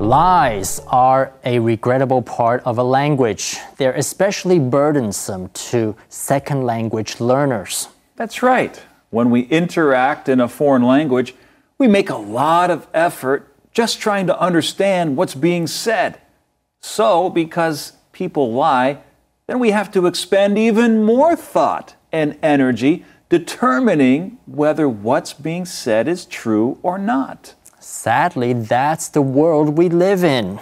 Lies are a regrettable part of a language. They're especially burdensome to second language learners. That's right. When we interact in a foreign language, we make a lot of effort just trying to understand what's being said. So, because people lie, then we have to expend even more thought and energy determining whether what's being said is true or not. Sadly, that's the world we live in.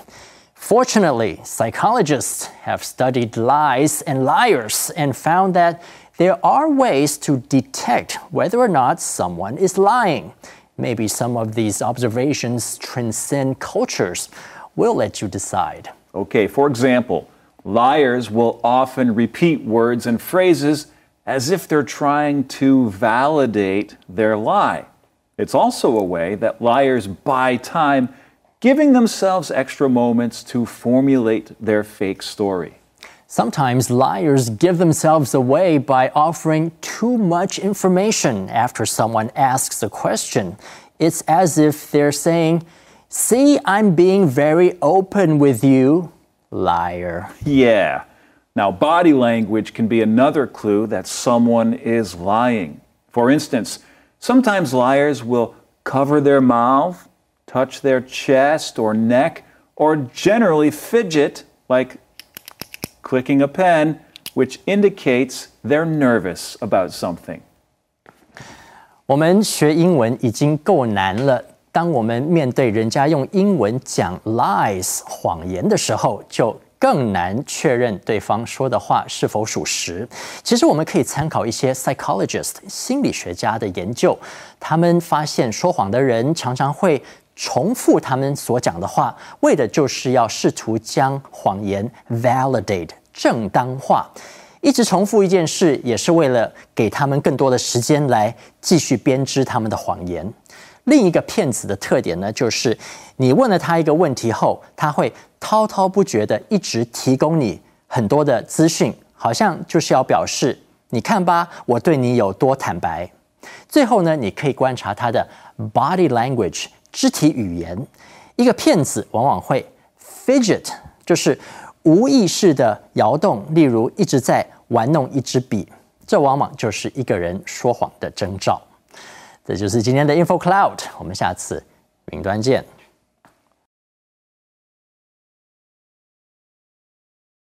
Fortunately, psychologists have studied lies and liars and found that there are ways to detect whether or not someone is lying. Maybe some of these observations transcend cultures. We'll let you decide. Okay, for example, liars will often repeat words and phrases as if they're trying to validate their lie. It's also a way that liars buy time, giving themselves extra moments to formulate their fake story. Sometimes liars give themselves away by offering too much information after someone asks a question. It's as if they're saying, See, I'm being very open with you, liar. Yeah. Now, body language can be another clue that someone is lying. For instance, Sometimes liars will cover their mouth, touch their chest or neck, or generally fidget like clicking a pen, which indicates they're nervous about something. 我们学英文已经够难了，当我们面对人家用英文讲 lies 谎言的时候，就 更难确认对方说的话是否属实。其实我们可以参考一些 psychologist 心理学家的研究，他们发现说谎的人常常会重复他们所讲的话，为的就是要试图将谎言 validate 正当化。一直重复一件事，也是为了给他们更多的时间来继续编织他们的谎言。另一个骗子的特点呢，就是你问了他一个问题后，他会滔滔不绝的一直提供你很多的资讯，好像就是要表示，你看吧，我对你有多坦白。最后呢，你可以观察他的 body language 肢体语言。一个骗子往往会 fidget，就是无意识的摇动，例如一直在玩弄一支笔，这往往就是一个人说谎的征兆。这就是今天的 Info Cloud，我们下次云端见。